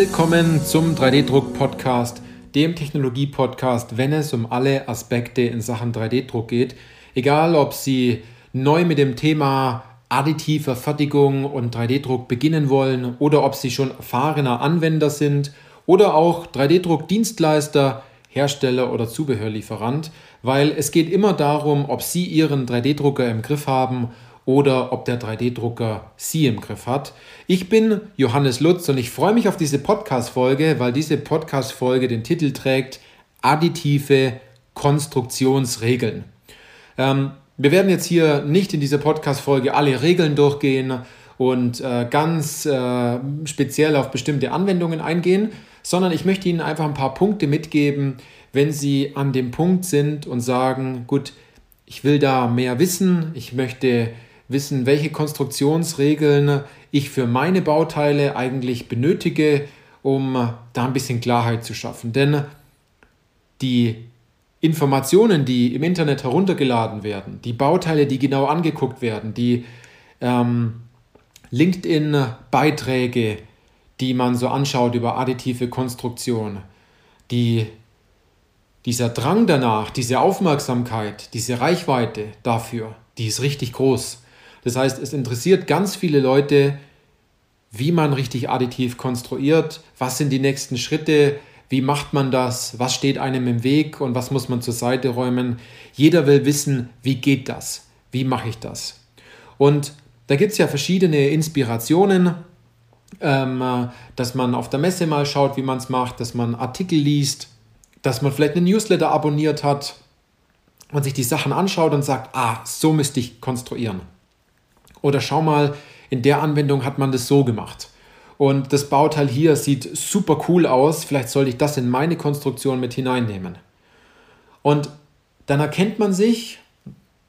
Willkommen zum 3D-Druck-Podcast, dem Technologie-Podcast, wenn es um alle Aspekte in Sachen 3D-Druck geht. Egal, ob Sie neu mit dem Thema additiver Fertigung und 3D-Druck beginnen wollen oder ob Sie schon erfahrener Anwender sind oder auch 3D-Druck-Dienstleister, Hersteller oder Zubehörlieferant, weil es geht immer darum, ob Sie Ihren 3D-Drucker im Griff haben oder ob der 3D-Drucker Sie im Griff hat. Ich bin Johannes Lutz und ich freue mich auf diese Podcast-Folge, weil diese Podcast-Folge den Titel trägt Additive Konstruktionsregeln. Ähm, wir werden jetzt hier nicht in dieser Podcast-Folge alle Regeln durchgehen und äh, ganz äh, speziell auf bestimmte Anwendungen eingehen, sondern ich möchte Ihnen einfach ein paar Punkte mitgeben, wenn Sie an dem Punkt sind und sagen, gut, ich will da mehr wissen, ich möchte wissen, welche Konstruktionsregeln ich für meine Bauteile eigentlich benötige, um da ein bisschen Klarheit zu schaffen. Denn die Informationen, die im Internet heruntergeladen werden, die Bauteile, die genau angeguckt werden, die ähm, LinkedIn-Beiträge, die man so anschaut über additive Konstruktion, die, dieser Drang danach, diese Aufmerksamkeit, diese Reichweite dafür, die ist richtig groß. Das heißt, es interessiert ganz viele Leute, wie man richtig additiv konstruiert, was sind die nächsten Schritte, wie macht man das, was steht einem im Weg und was muss man zur Seite räumen. Jeder will wissen, wie geht das, wie mache ich das. Und da gibt es ja verschiedene Inspirationen, ähm, dass man auf der Messe mal schaut, wie man es macht, dass man Artikel liest, dass man vielleicht einen Newsletter abonniert hat und sich die Sachen anschaut und sagt, ah, so müsste ich konstruieren. Oder schau mal, in der Anwendung hat man das so gemacht. Und das Bauteil hier sieht super cool aus. Vielleicht sollte ich das in meine Konstruktion mit hineinnehmen. Und dann erkennt man sich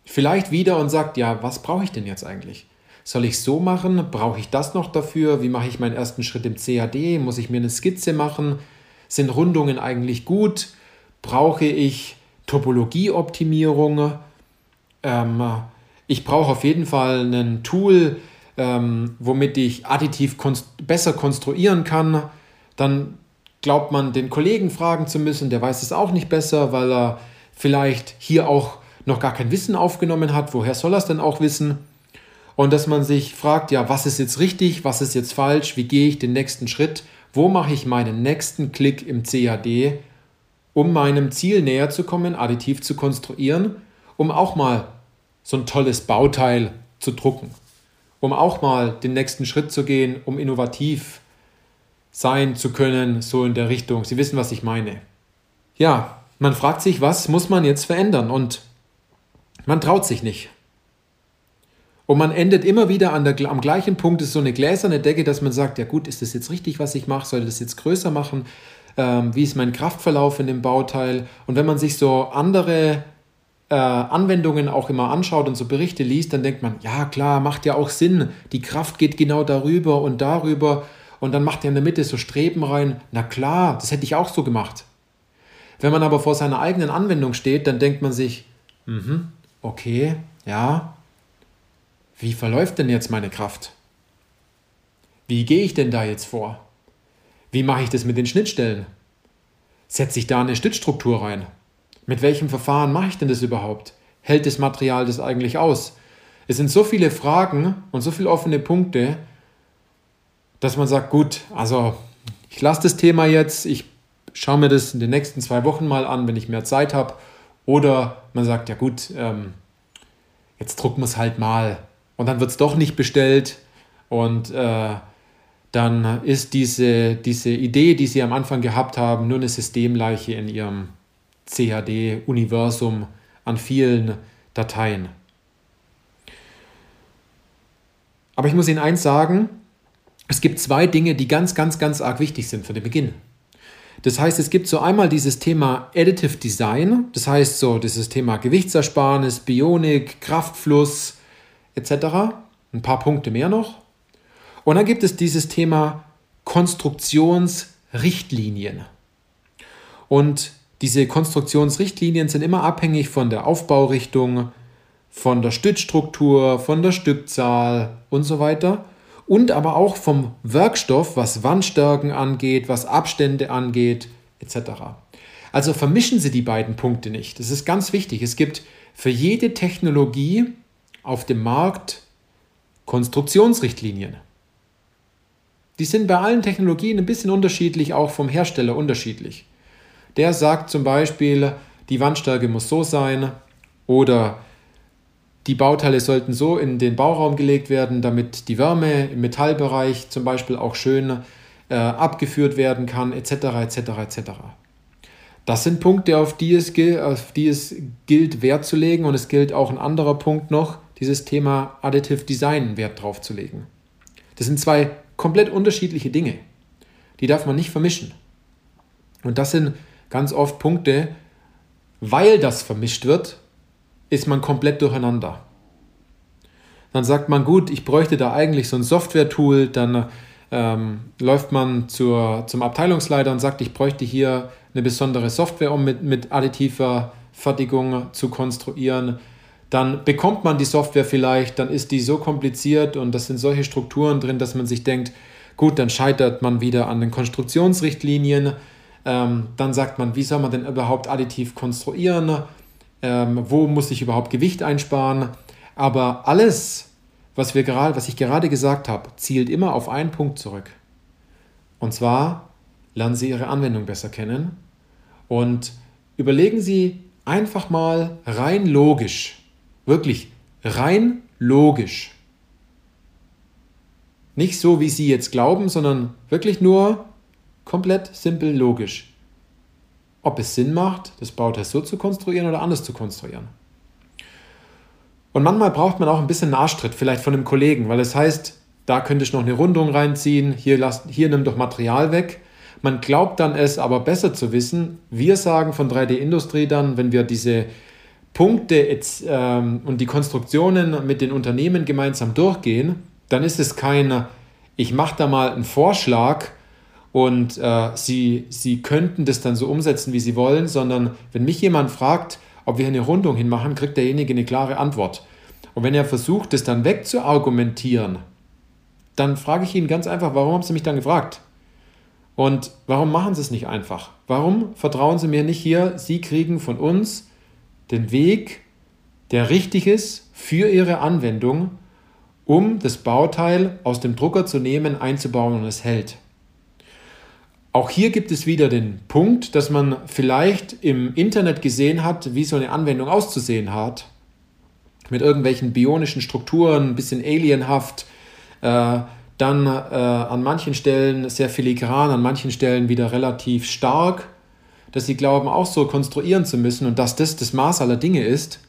vielleicht wieder und sagt, ja, was brauche ich denn jetzt eigentlich? Soll ich so machen? Brauche ich das noch dafür? Wie mache ich meinen ersten Schritt im CAD? Muss ich mir eine Skizze machen? Sind Rundungen eigentlich gut? Brauche ich Topologieoptimierung? Ähm, ich brauche auf jeden Fall ein Tool, ähm, womit ich additiv konst besser konstruieren kann. Dann glaubt man, den Kollegen fragen zu müssen, der weiß es auch nicht besser, weil er vielleicht hier auch noch gar kein Wissen aufgenommen hat. Woher soll er es denn auch wissen? Und dass man sich fragt, ja, was ist jetzt richtig, was ist jetzt falsch, wie gehe ich den nächsten Schritt, wo mache ich meinen nächsten Klick im CAD, um meinem Ziel näher zu kommen, additiv zu konstruieren, um auch mal so ein tolles Bauteil zu drucken, um auch mal den nächsten Schritt zu gehen, um innovativ sein zu können, so in der Richtung. Sie wissen, was ich meine. Ja, man fragt sich, was muss man jetzt verändern und man traut sich nicht. Und man endet immer wieder an der, am gleichen Punkt, ist so eine gläserne Decke, dass man sagt, ja gut, ist das jetzt richtig, was ich mache? Soll ich das jetzt größer machen? Ähm, wie ist mein Kraftverlauf in dem Bauteil? Und wenn man sich so andere äh, Anwendungen auch immer anschaut und so Berichte liest, dann denkt man, ja klar, macht ja auch Sinn. Die Kraft geht genau darüber und darüber. Und dann macht er in der Mitte so Streben rein. Na klar, das hätte ich auch so gemacht. Wenn man aber vor seiner eigenen Anwendung steht, dann denkt man sich, mhm, okay, ja, wie verläuft denn jetzt meine Kraft? Wie gehe ich denn da jetzt vor? Wie mache ich das mit den Schnittstellen? Setze ich da eine Stützstruktur rein? Mit welchem Verfahren mache ich denn das überhaupt? Hält das Material das eigentlich aus? Es sind so viele Fragen und so viele offene Punkte, dass man sagt, gut, also ich lasse das Thema jetzt, ich schaue mir das in den nächsten zwei Wochen mal an, wenn ich mehr Zeit habe. Oder man sagt, ja gut, ähm, jetzt drucken wir es halt mal. Und dann wird es doch nicht bestellt. Und äh, dann ist diese, diese Idee, die Sie am Anfang gehabt haben, nur eine Systemleiche in Ihrem CAD-Universum an vielen Dateien. Aber ich muss Ihnen eins sagen, es gibt zwei Dinge, die ganz, ganz, ganz arg wichtig sind für den Beginn. Das heißt, es gibt so einmal dieses Thema Additive Design, das heißt so dieses Thema Gewichtsersparnis, Bionik, Kraftfluss etc. Ein paar Punkte mehr noch. Und dann gibt es dieses Thema Konstruktionsrichtlinien. Und diese Konstruktionsrichtlinien sind immer abhängig von der Aufbaurichtung, von der Stützstruktur, von der Stückzahl und so weiter. und aber auch vom Werkstoff, was Wandstärken angeht, was Abstände angeht, etc. Also vermischen Sie die beiden Punkte nicht. Das ist ganz wichtig. Es gibt für jede Technologie auf dem Markt Konstruktionsrichtlinien. Die sind bei allen Technologien ein bisschen unterschiedlich, auch vom Hersteller unterschiedlich. Der sagt zum Beispiel, die Wandstärke muss so sein oder die Bauteile sollten so in den Bauraum gelegt werden, damit die Wärme im Metallbereich zum Beispiel auch schön äh, abgeführt werden kann, etc. etc. etc. Das sind Punkte, auf die, es, auf die es gilt, Wert zu legen. Und es gilt auch ein anderer Punkt noch, dieses Thema Additive Design Wert drauf zu legen. Das sind zwei komplett unterschiedliche Dinge. Die darf man nicht vermischen. Und das sind ganz oft Punkte, weil das vermischt wird, ist man komplett durcheinander. Dann sagt man, gut, ich bräuchte da eigentlich so ein Software-Tool, dann ähm, läuft man zur, zum Abteilungsleiter und sagt, ich bräuchte hier eine besondere Software, um mit, mit additiver Fertigung zu konstruieren. Dann bekommt man die Software vielleicht, dann ist die so kompliziert und das sind solche Strukturen drin, dass man sich denkt, gut, dann scheitert man wieder an den Konstruktionsrichtlinien. Ähm, dann sagt man, wie soll man denn überhaupt additiv konstruieren? Ähm, wo muss ich überhaupt Gewicht einsparen? Aber alles, was, wir gerade, was ich gerade gesagt habe, zielt immer auf einen Punkt zurück. Und zwar lernen Sie Ihre Anwendung besser kennen und überlegen Sie einfach mal rein logisch, wirklich rein logisch. Nicht so, wie Sie jetzt glauben, sondern wirklich nur komplett simpel logisch. Ob es Sinn macht, das Bauteil so zu konstruieren oder anders zu konstruieren. Und manchmal braucht man auch ein bisschen Nachstritt, vielleicht von einem Kollegen, weil es heißt, da könnte ich noch eine Rundung reinziehen, hier, lass, hier nimm doch Material weg. Man glaubt dann es aber besser zu wissen. Wir sagen von 3D-Industrie dann, wenn wir diese Punkte jetzt, ähm, und die Konstruktionen mit den Unternehmen gemeinsam durchgehen, dann ist es kein, ich mache da mal einen Vorschlag und äh, sie, sie könnten das dann so umsetzen, wie sie wollen, sondern wenn mich jemand fragt, ob wir eine Rundung hinmachen, kriegt derjenige eine klare Antwort. Und wenn er versucht, das dann wegzuargumentieren, dann frage ich ihn ganz einfach, warum haben Sie mich dann gefragt? Und warum machen Sie es nicht einfach? Warum vertrauen Sie mir nicht hier? Sie kriegen von uns den Weg, der richtig ist für Ihre Anwendung, um das Bauteil aus dem Drucker zu nehmen, einzubauen und es hält. Auch hier gibt es wieder den Punkt, dass man vielleicht im Internet gesehen hat, wie so eine Anwendung auszusehen hat. Mit irgendwelchen bionischen Strukturen, ein bisschen alienhaft. Äh, dann äh, an manchen Stellen sehr filigran, an manchen Stellen wieder relativ stark, dass sie glauben, auch so konstruieren zu müssen und dass das das Maß aller Dinge ist.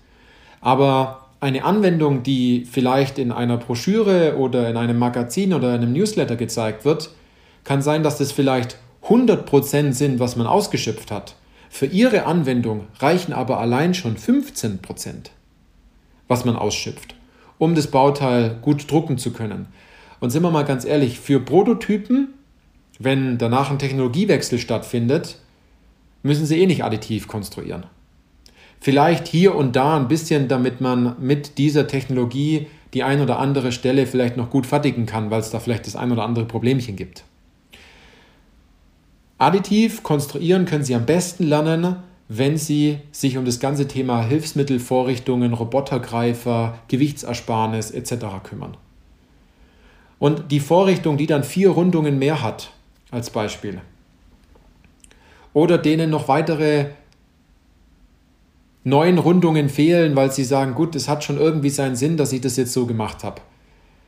Aber eine Anwendung, die vielleicht in einer Broschüre oder in einem Magazin oder in einem Newsletter gezeigt wird, kann sein, dass das vielleicht 100% sind, was man ausgeschöpft hat. Für Ihre Anwendung reichen aber allein schon 15%, was man ausschöpft, um das Bauteil gut drucken zu können. Und sind wir mal ganz ehrlich, für Prototypen, wenn danach ein Technologiewechsel stattfindet, müssen sie eh nicht additiv konstruieren. Vielleicht hier und da ein bisschen, damit man mit dieser Technologie die ein oder andere Stelle vielleicht noch gut fertigen kann, weil es da vielleicht das ein oder andere Problemchen gibt. Additiv konstruieren können Sie am besten lernen, wenn Sie sich um das ganze Thema Hilfsmittelvorrichtungen, Robotergreifer, Gewichtsersparnis etc. kümmern. Und die Vorrichtung, die dann vier Rundungen mehr hat, als Beispiel. Oder denen noch weitere neun Rundungen fehlen, weil sie sagen, gut, es hat schon irgendwie seinen Sinn, dass ich das jetzt so gemacht habe.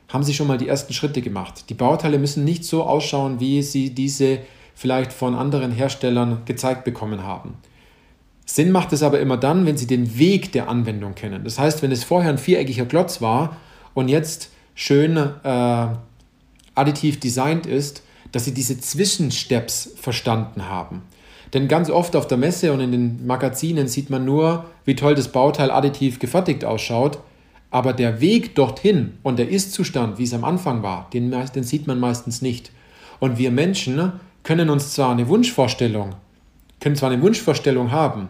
Haben sie schon mal die ersten Schritte gemacht. Die Bauteile müssen nicht so ausschauen, wie sie diese vielleicht von anderen Herstellern gezeigt bekommen haben. Sinn macht es aber immer dann, wenn Sie den Weg der Anwendung kennen. Das heißt, wenn es vorher ein viereckiger Klotz war und jetzt schön äh, additiv designt ist, dass sie diese Zwischensteps verstanden haben. Denn ganz oft auf der Messe und in den Magazinen sieht man nur, wie toll das Bauteil additiv gefertigt ausschaut, aber der Weg dorthin und der Ist-Zustand, wie es am Anfang war, den, den sieht man meistens nicht. Und wir Menschen können uns zwar eine Wunschvorstellung, können zwar eine Wunschvorstellung haben,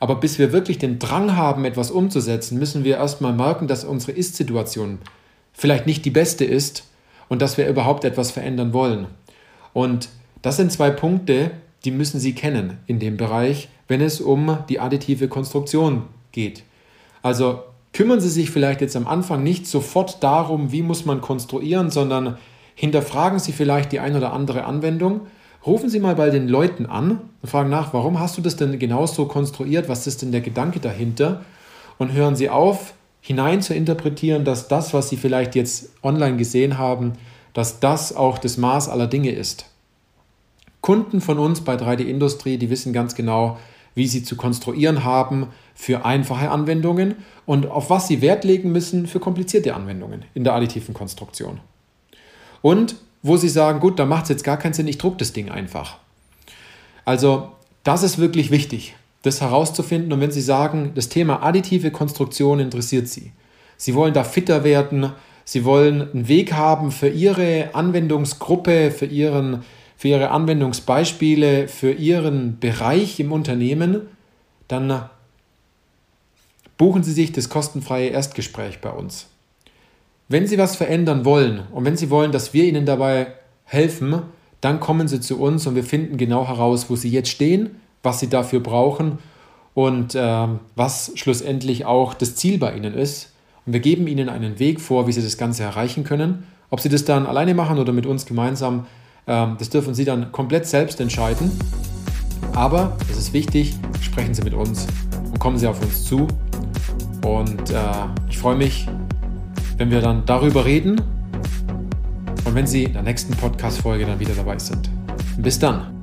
aber bis wir wirklich den Drang haben, etwas umzusetzen, müssen wir erstmal merken, dass unsere Ist-Situation vielleicht nicht die beste ist und dass wir überhaupt etwas verändern wollen. Und das sind zwei Punkte, die müssen Sie kennen in dem Bereich, wenn es um die additive Konstruktion geht. Also kümmern Sie sich vielleicht jetzt am Anfang nicht sofort darum, wie muss man konstruieren, sondern hinterfragen Sie vielleicht die ein oder andere Anwendung. Rufen Sie mal bei den Leuten an und fragen nach, warum hast du das denn genauso konstruiert? Was ist denn der Gedanke dahinter? Und hören Sie auf, hinein zu interpretieren, dass das, was Sie vielleicht jetzt online gesehen haben, dass das auch das Maß aller Dinge ist. Kunden von uns bei 3D Industrie, die wissen ganz genau, wie sie zu konstruieren haben für einfache Anwendungen und auf was sie Wert legen müssen für komplizierte Anwendungen in der additiven Konstruktion. Und wo sie sagen, gut, da macht es jetzt gar keinen Sinn, ich drucke das Ding einfach. Also das ist wirklich wichtig, das herauszufinden. Und wenn Sie sagen, das Thema additive Konstruktion interessiert Sie, Sie wollen da fitter werden, Sie wollen einen Weg haben für Ihre Anwendungsgruppe, für Ihren für Ihre Anwendungsbeispiele, für Ihren Bereich im Unternehmen, dann buchen Sie sich das kostenfreie Erstgespräch bei uns. Wenn Sie was verändern wollen und wenn Sie wollen, dass wir Ihnen dabei helfen, dann kommen Sie zu uns und wir finden genau heraus, wo Sie jetzt stehen, was Sie dafür brauchen und äh, was schlussendlich auch das Ziel bei Ihnen ist. Und wir geben Ihnen einen Weg vor, wie Sie das Ganze erreichen können. Ob Sie das dann alleine machen oder mit uns gemeinsam, ähm, das dürfen Sie dann komplett selbst entscheiden. Aber es ist wichtig, sprechen Sie mit uns und kommen Sie auf uns zu. Und äh, ich freue mich, wenn wir dann darüber reden und wenn Sie in der nächsten Podcast-Folge dann wieder dabei sind. Bis dann.